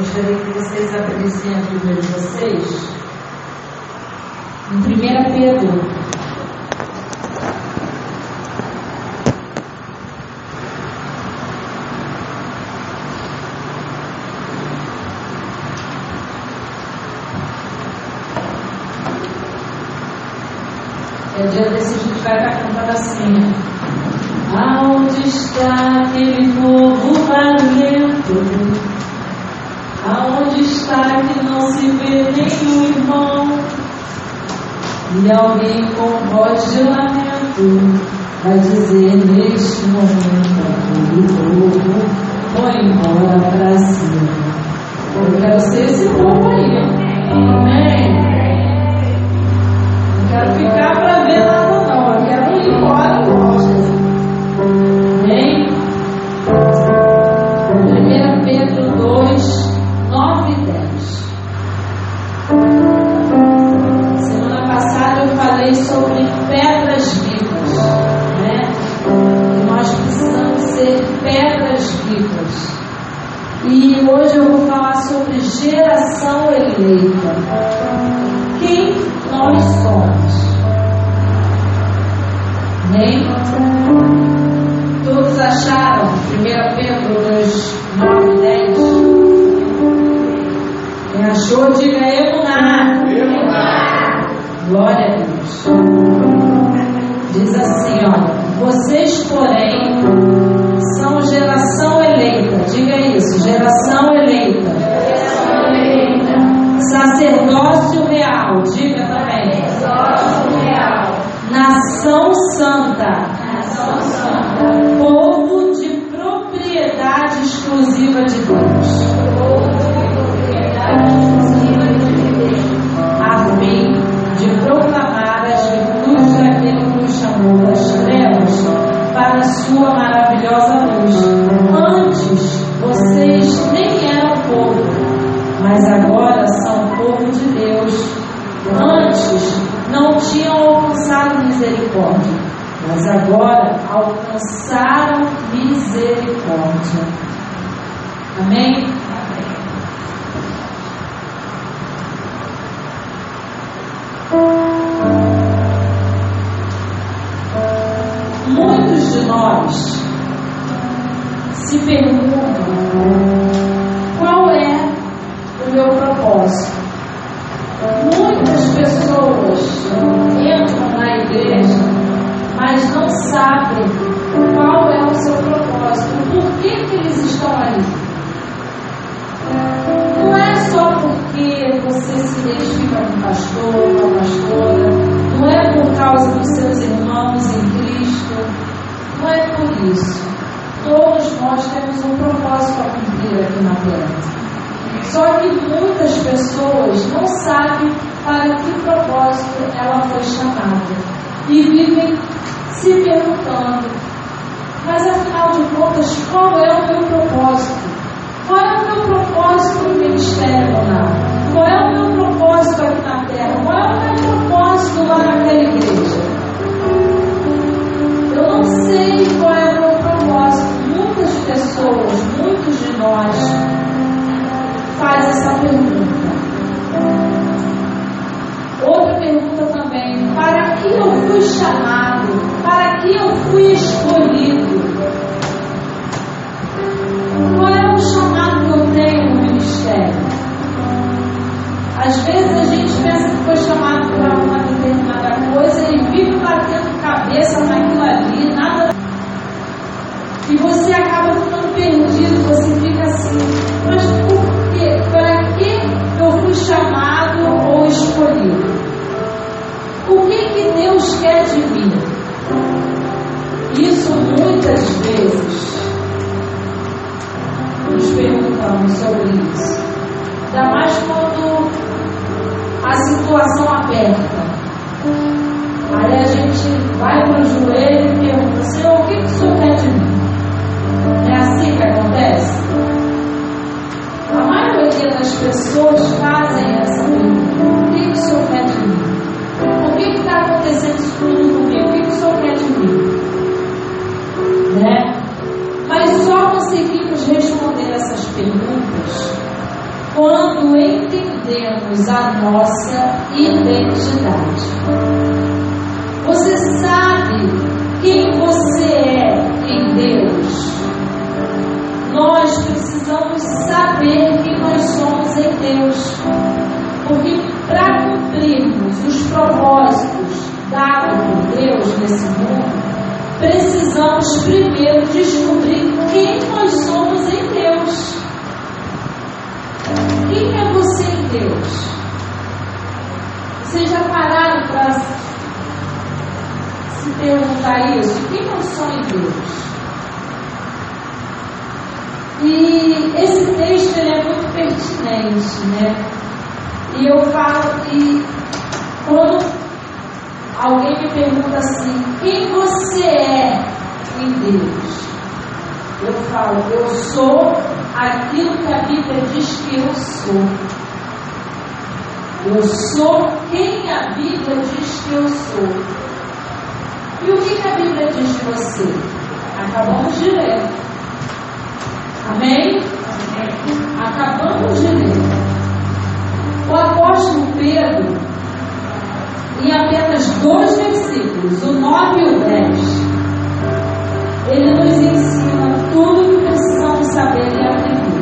Gostaria que vocês abrissem a Bíblia de vocês. Em 1 Pedro. É dia desse a gente vai estar cantando assim. Aonde está aquele povo barulhento? Aonde está que não se vê nenhum irmão? E alguém com voz de lamento vai dizer neste momento aquele povo foi embora para cima. Eu quero ser esse povo aí. Amém? Não quero ficar para ver nada falei sobre pedras vivas, né? Nós precisamos ser pedras vivas. E hoje eu vou falar sobre geração eleita. Quem nós somos? Amém? Todos acharam? 1 Pedro 2, 9 e 10. Quem achou, diga eu na. Glória a Deus. Diz assim, ó. Vocês, porém, são geração eleita. Diga isso, geração eleita. Sacerdócio real. Diga também. Nação santa. Povo de propriedade exclusiva de Deus. Chamou das trevas para a sua maravilhosa luz. Antes vocês nem eram povo, mas agora são povo de Deus. Antes não tinham alcançado misericórdia, mas agora alcançaram misericórdia. Amém? Pessoas não sabem para que propósito ela foi chamada e vivem se perguntando: mas afinal de contas, qual é o meu propósito? Qual é o meu propósito no ministério monar? Qual é o meu propósito aqui na terra? Qual é o meu propósito lá naquela igreja? Eu não sei qual é o meu propósito. Muitas pessoas, muitos de nós, faz essa pergunta. Pergunta também: para que eu fui chamado? Para que eu fui escolhido? Qual é o chamado que eu tenho no ministério? Às vezes a gente pensa que foi chamado para uma determinada coisa e vive batendo cabeça naquilo ali, nada. E você acaba ficando perdido, você fica assim, mas por quê? Para que eu fui chamado ou escolhido? O que, que Deus quer de mim? Isso muitas vezes nos perguntamos sobre isso. Ainda mais quando a situação aperta. Aí a gente vai para o joelho e pergunta, Senhor, o que, que o Senhor quer de mim? É assim que acontece? A maioria das pessoas fazem essa pergunta. O que, que o Senhor quando entendemos a nossa identidade. Você sabe quem você é em Deus? Nós precisamos saber quem nós somos em Deus. Porque para cumprirmos os propósitos dados por Deus nesse mundo, precisamos primeiro descobrir quem nós Deus? Vocês já pararam para se perguntar isso? Quem nós somos em Deus? E esse texto ele é muito pertinente, né? E eu falo que quando alguém me pergunta assim, quem você é em Deus? Eu falo, eu sou aquilo que a Bíblia diz que eu sou. Eu sou quem a Bíblia diz que eu sou. E o que, que a Bíblia diz de você? Acabamos de ler. Amém? Acabamos de ler. O apóstolo Pedro, em apenas dois versículos, o 9 e o 10, ele nos ensina tudo o que precisamos saber e aprender.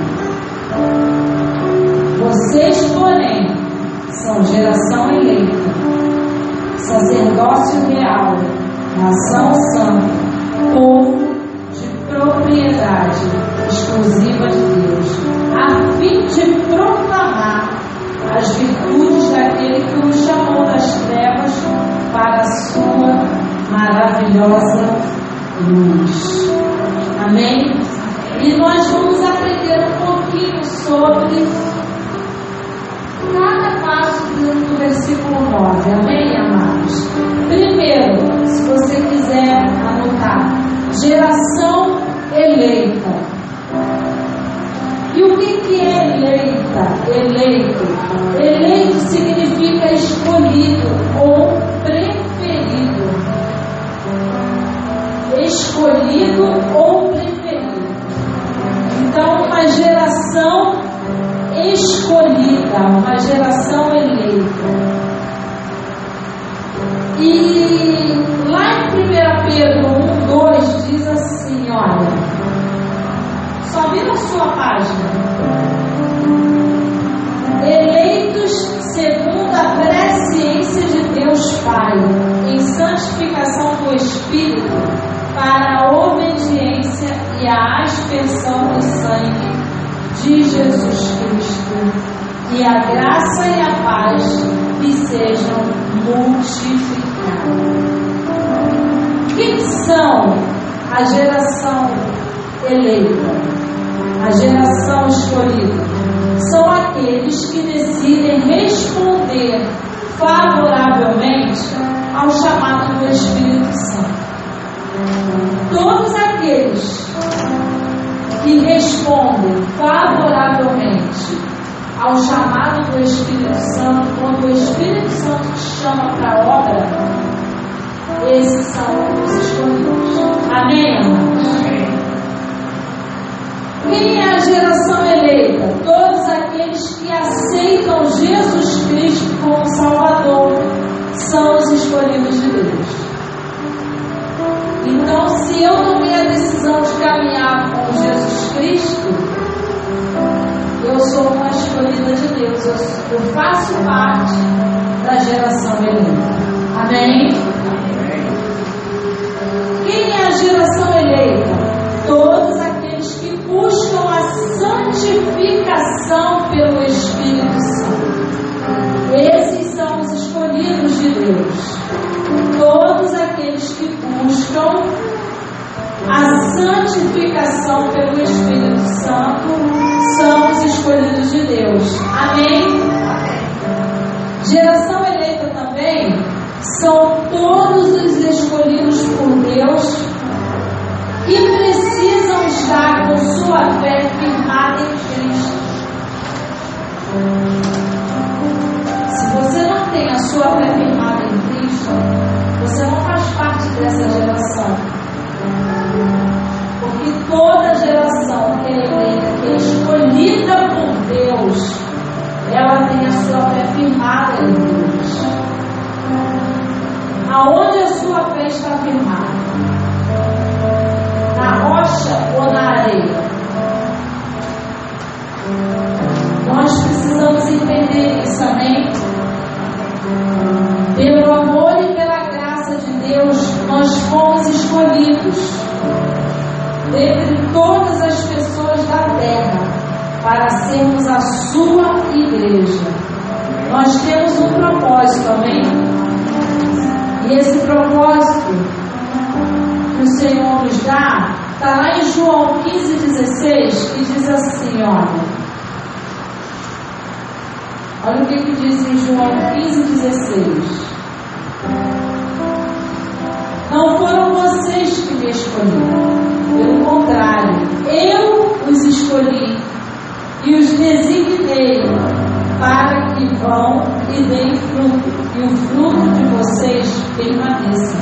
Vocês, são geração eleita, sacerdócio real, nação santa, do sangue de Jesus Cristo. E a graça e a paz lhe sejam multiplicadas. Quem são a geração eleita, a geração escolhida? São aqueles que decidem responder favoravelmente ao chamado do Espírito Santo. Todos aqueles que respondem favoravelmente ao chamado do Espírito Santo, quando o Espírito Santo te chama para a obra, esses são os escolhidos. Amém? Quem é a geração eleita? Todos aqueles que aceitam Jesus Cristo como Salvador são os escolhidos de Deus. Então, se eu tomei a decisão de caminhar com Jesus Cristo, eu sou uma escolhida de Deus, eu, eu faço parte da geração eleita. Amém? Quem é a geração eleita? Todos aqueles santificação pelo Espírito Santo são os escolhidos de Deus. Amém? Geração eleita também são todos os escolhidos por Deus que precisam estar com sua fé firmada em Cristo. Se você não tem a sua fé firmada em Cristo, você não faz parte dessa geração. Toda geração que é eleita, que é escolhida por Deus, ela tem a sua fé firmada em Deus. Aonde a sua fé está firmada? Na rocha ou na areia? Nós precisamos entender isso, amém? Pelo amor e pela graça de Deus, nós fomos escolhidos dentre todas as pessoas da terra para sermos a sua igreja. Nós temos um propósito, amém? E esse propósito que o Senhor nos dá está lá em João 15, 16, que diz assim: olha. Olha o que, que diz em João 15, 16. Não foram vocês que me escolheram. Escolhi. E os designei para que vão e deem fruto, e o fruto de vocês permaneça,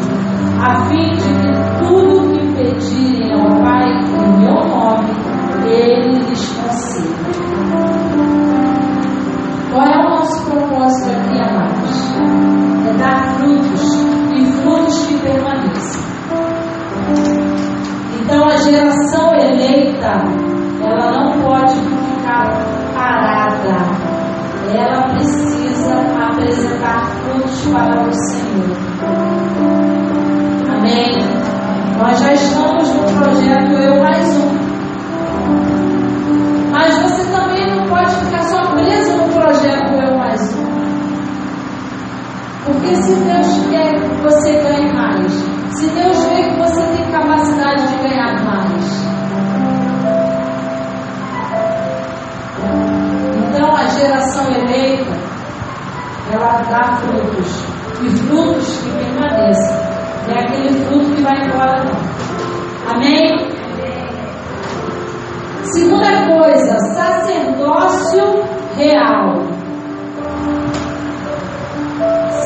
a fim de que tudo que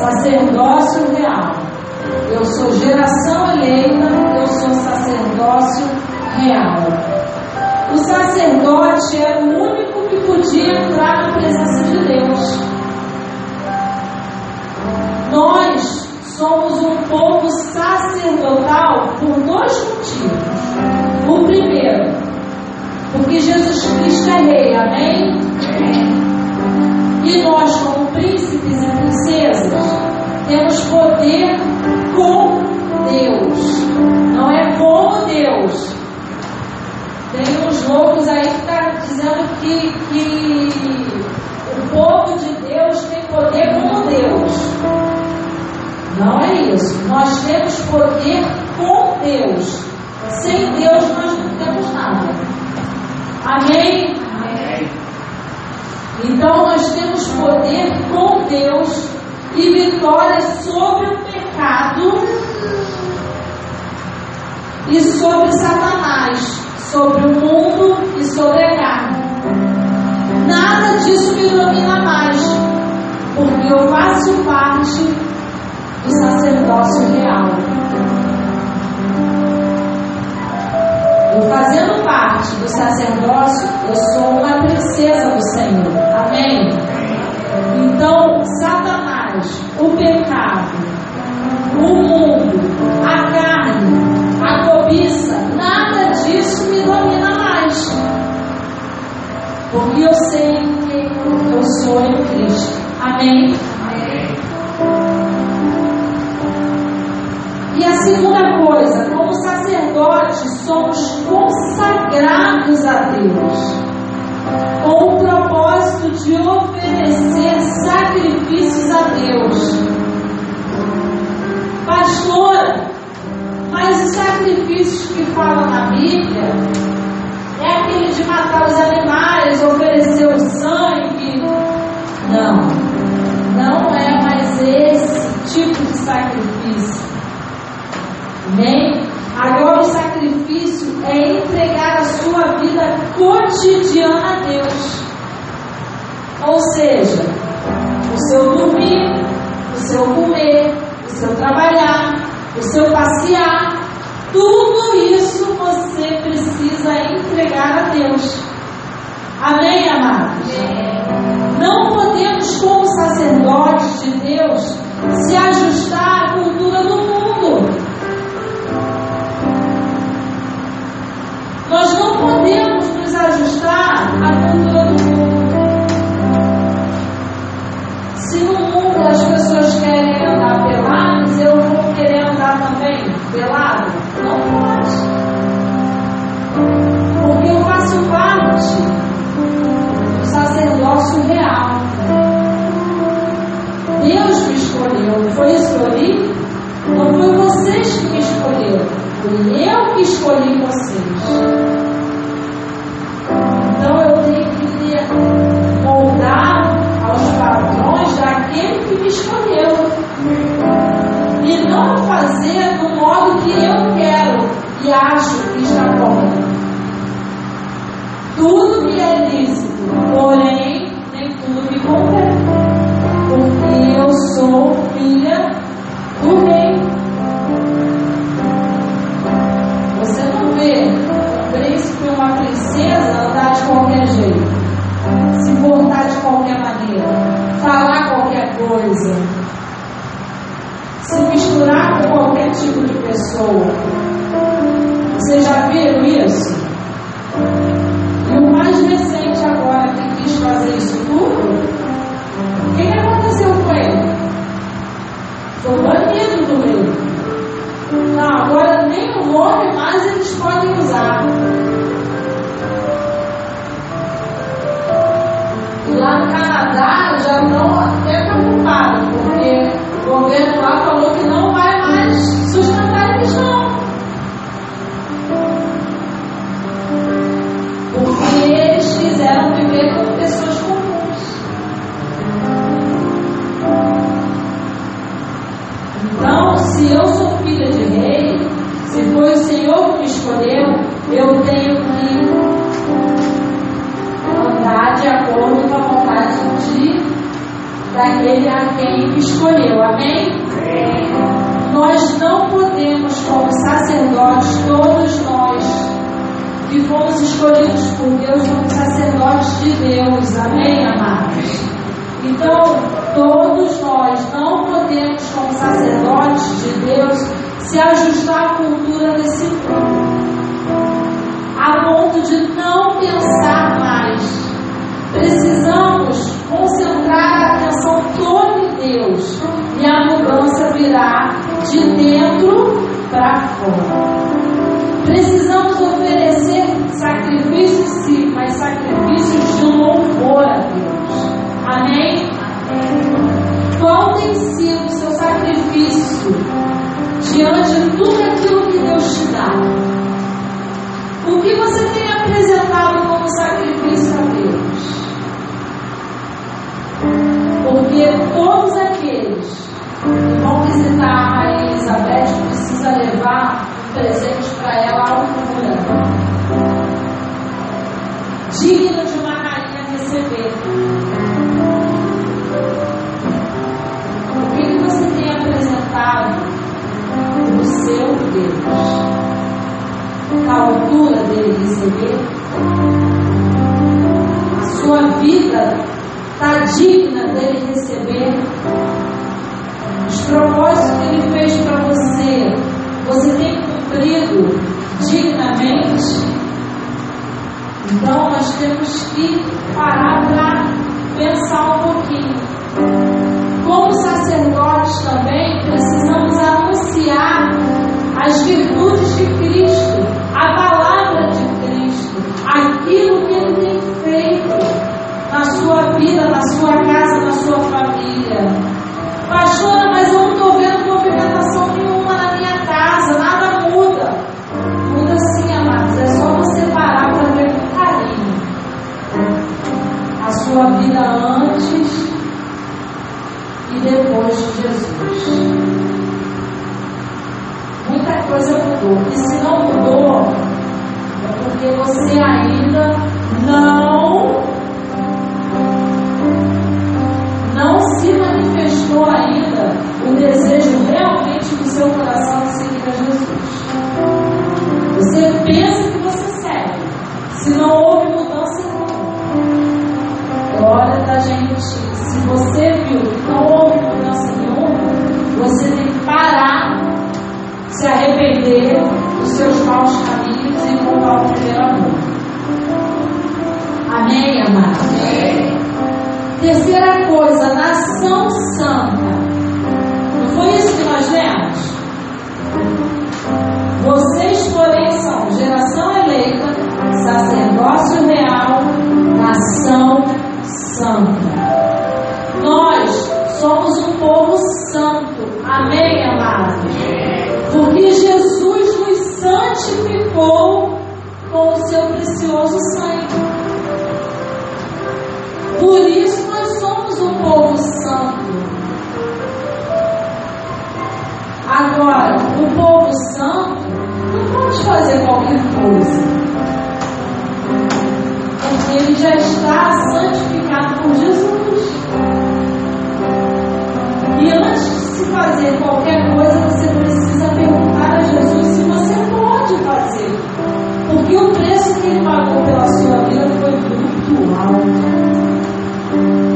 Sacerdócio real. Eu sou geração eleita, eu sou sacerdócio real. O sacerdote é o único que podia entrar na presença de Deus. Nós somos um povo sacerdotal por dois motivos. O primeiro, porque Jesus Cristo é rei, amém? E nós, como príncipes e princesas, temos poder com Deus, não é como Deus. Tem uns loucos aí que tá dizendo que, que o povo de Deus tem poder como Deus. Não é isso. Nós temos poder com Deus. Sem Deus nós não temos nada. Amém. Então nós temos poder com Deus e vitória sobre o pecado e sobre Satanás, sobre o mundo e sobre a carne. Nada disso me domina mais, porque eu faço parte do sacerdócio real. Eu fazendo parte do sacerdócio, eu sou uma princesa do Senhor. Amém? Então, Satanás, o pecado, o mundo, a carne, a cobiça, nada disso me domina mais. Porque eu sei que eu sou em Cristo. Amém? E a segunda coisa, somos consagrados a Deus, com o propósito de oferecer sacrifícios a Deus. Pastor, mas os sacrifícios que falam na Bíblia é aquele de matar os animais, oferecer o sangue. Não, não é mais esse tipo de sacrifício. Amém? Agora o sacrifício é entregar a sua vida cotidiana a Deus. Ou seja, o seu dormir, o seu comer, o seu trabalhar, o seu passear, tudo isso você precisa entregar a Deus. Amém, amados? Não podemos, como sacerdotes de Deus, se ajustar foi escolhi, Não foi vocês que me escolheram, fui eu que escolhi vocês. soul. si, mas sacrifícios de louvor. a poder receber. A sua vida está digna dele receber. Os propósitos que ele fez para você, você tem cumprido dignamente. Então nós temos que parar para pensar um pouquinho. porque você ainda pagou com o seu precioso sangue. Por isso nós somos o povo santo. Agora, o povo santo não pode fazer qualquer coisa. Porque ele já está santificado por Jesus. E antes de se fazer qualquer coisa, você precisa perguntar a Jesus se você pode fazer. Porque o preço que ele pagou pela sua vida foi muito alto.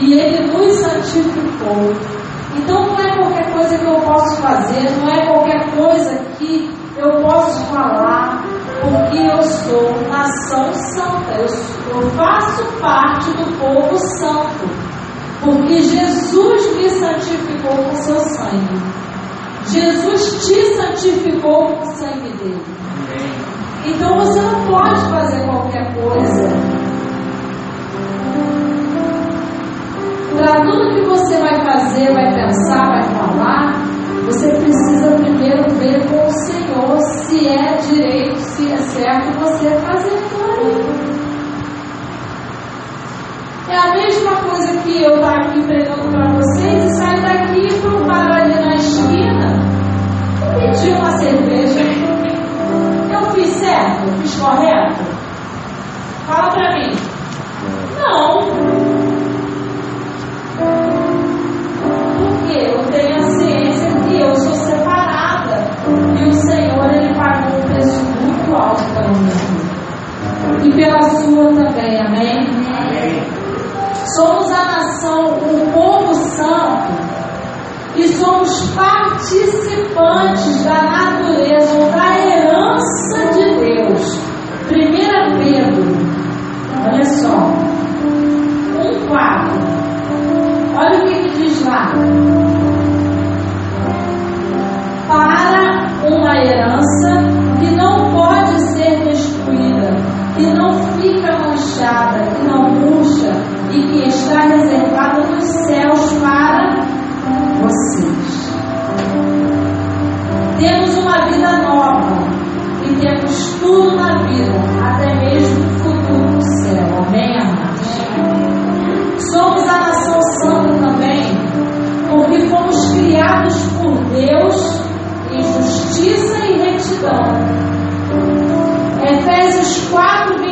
E Ele nos santificou. Então não é qualquer coisa que eu posso fazer, não é qualquer coisa que eu posso falar, porque eu sou nação santa, eu, eu faço parte do povo santo, porque Jesus me santificou com seu sangue. Jesus te santificou com o sangue dele. Então você não pode fazer qualquer coisa para tudo que você vai fazer, vai pensar, vai falar, você precisa primeiro ver com o Senhor se é direito, se é certo você fazer aquilo. É a mesma coisa que eu estar aqui pregando para vocês e sair daqui para um bar ali na esquina e pedir uma cerveja. Eu fiz certo? Fiz correto? Fala para mim. Não.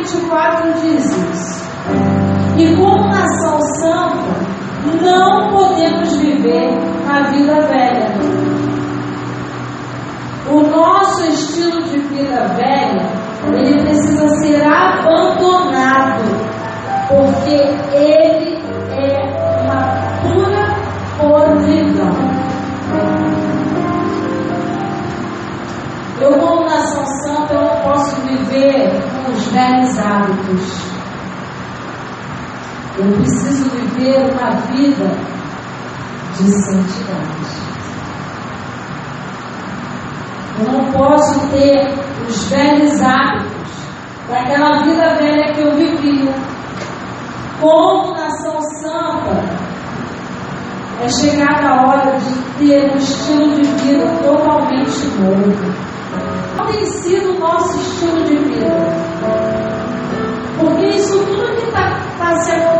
24 diz isso. E como nação santa, não podemos viver a vida velha. O nosso estilo de vida velha, ele precisa ser abandonado, porque ele é uma pura podridão. Eu, como nação santa, eu não posso viver os velhos hábitos. Eu preciso viver uma vida de santidade. Eu não posso ter os velhos hábitos daquela vida velha que eu vivia. Como nação santa, é chegada a hora de ter um estilo de vida totalmente novo. Qual tem sido o nosso estilo de vida? Porque isso tudo que está tá sendo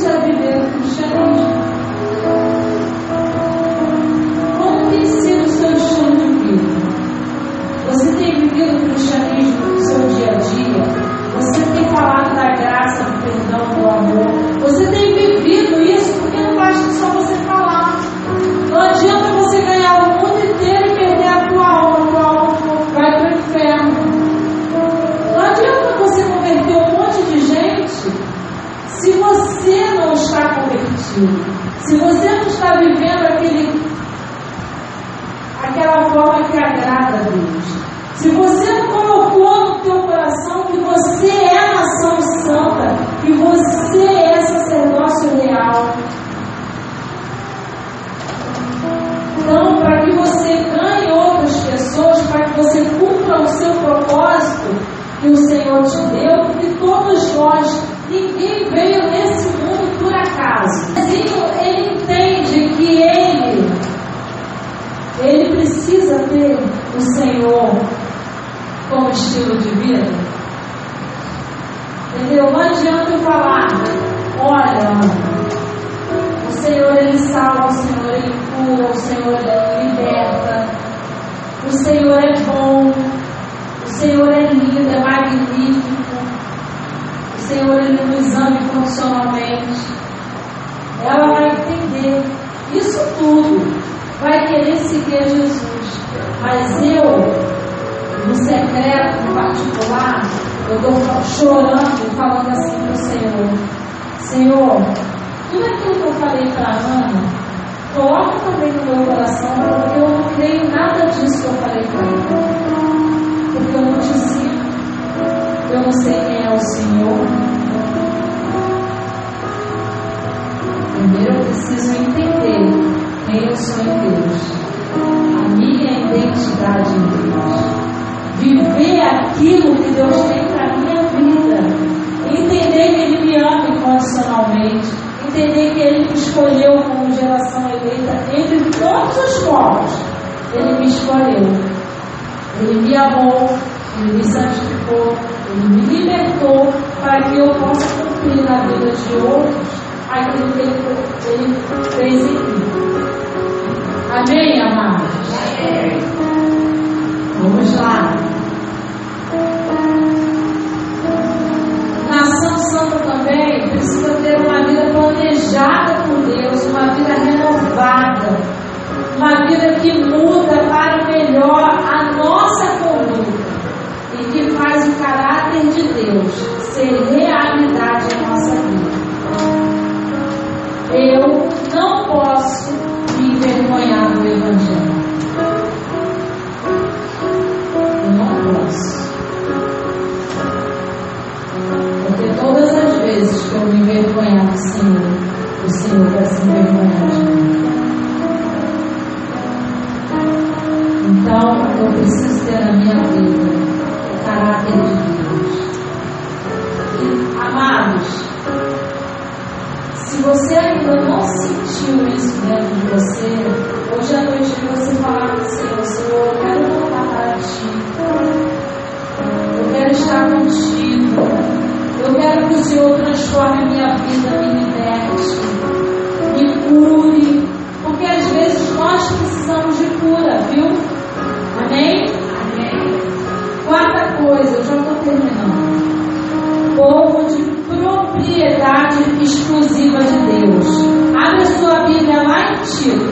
Cristo viveu, chamamos. o Senhor é liberta. O Senhor é bom, o Senhor é lindo, é magnífico. O Senhor ele nos ama incondicionalmente. É Ela vai entender isso tudo, vai querer seguir Jesus. Mas eu, no secreto, no particular, eu estou chorando, falando assim para o Senhor: Senhor, tudo aquilo que eu falei para a Ana Coloca também no meu coração, porque eu não creio nada disso que eu falei para ele. Porque eu não te sinto, Eu não sei quem é o Senhor. Primeiro eu preciso entender quem eu sou em Deus. A minha identidade em Deus. Viver aquilo que Deus tem para minha vida. Entender que Ele me ama incondicionalmente. Entender que Ele me escolheu como geração todos os povos, Ele me escolheu. Ele me amou, Ele me santificou, Ele me libertou para que eu possa cumprir na vida de outros aquilo que Ele, ele fez em mim. Amém, amados? Amém. Vamos lá. Nação santa também precisa ter uma vida planejada por Deus, uma vida renovada uma vida que muda para melhor a nossa conduta e que faz o caráter de Deus ser realidade em nossa vida. Eu não posso me envergonhar do Evangelho. Eu não posso. Porque todas as vezes que eu me envergonhar do Senhor, o Senhor vai se envergonhar de Então, eu preciso ter na minha vida o caráter de Deus. E, amados, se você ainda não sentiu isso dentro de você, hoje à noite você falar com o Senhor, Senhor, eu quero voltar para ti. Eu quero estar contigo. Eu quero que o Senhor transforme a minha vida, me liberte, me cure. Propriedade exclusiva de Deus. Abre a sua Bíblia lá em Tito.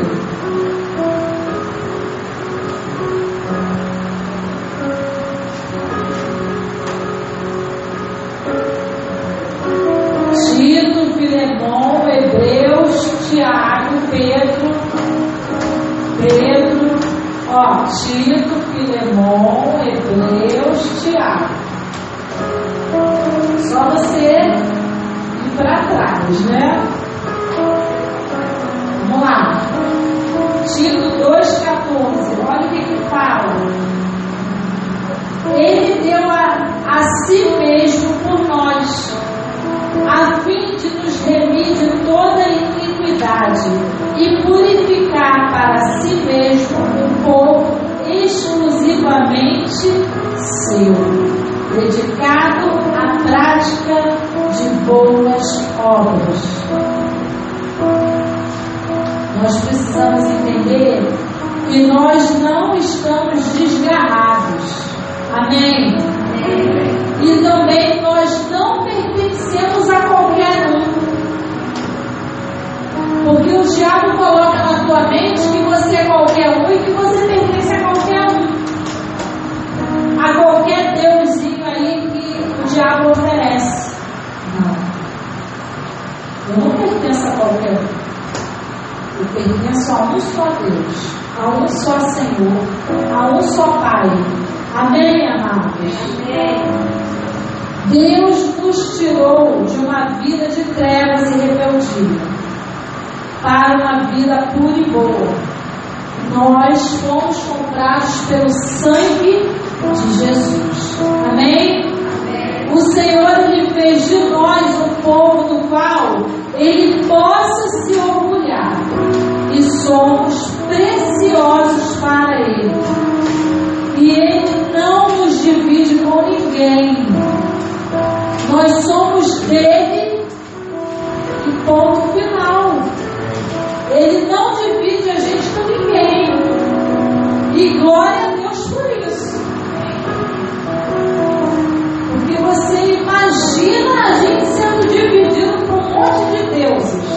Trás, né? Vamos lá. Tito 2,14. Olha o que, que fala. Ele deu a, a si mesmo por nós, a fim de nos remir de toda iniquidade e purificar para si mesmo um povo exclusivamente seu dedicado à prática de boas Nós precisamos entender que nós não estamos desgarrados. Amém? E também nós não pertencemos a qualquer um. Porque o diabo coloca na tua mente que você é qualquer um e que você pertence a qualquer um. A qualquer deusinho aí que o diabo oferece. Não. Eu não pertenço a qualquer um. Eu pertenço a um só Deus, a um só Senhor, a um só Pai. Amém, amados? Amém. Deus nos tirou de uma vida de trevas e rebeldia para uma vida pura e boa. Nós fomos comprados pelo sangue de Jesus. Amém? Amém? O Senhor ele fez de nós um povo do qual ele possa se orgulhar e somos preciosos para ele. E ele não nos divide com ninguém. Nós somos dele e ponto final. Ele não divide a gente com ninguém. E glória a Deus por isso. Porque você imagina a gente sendo dividido monte de deuses.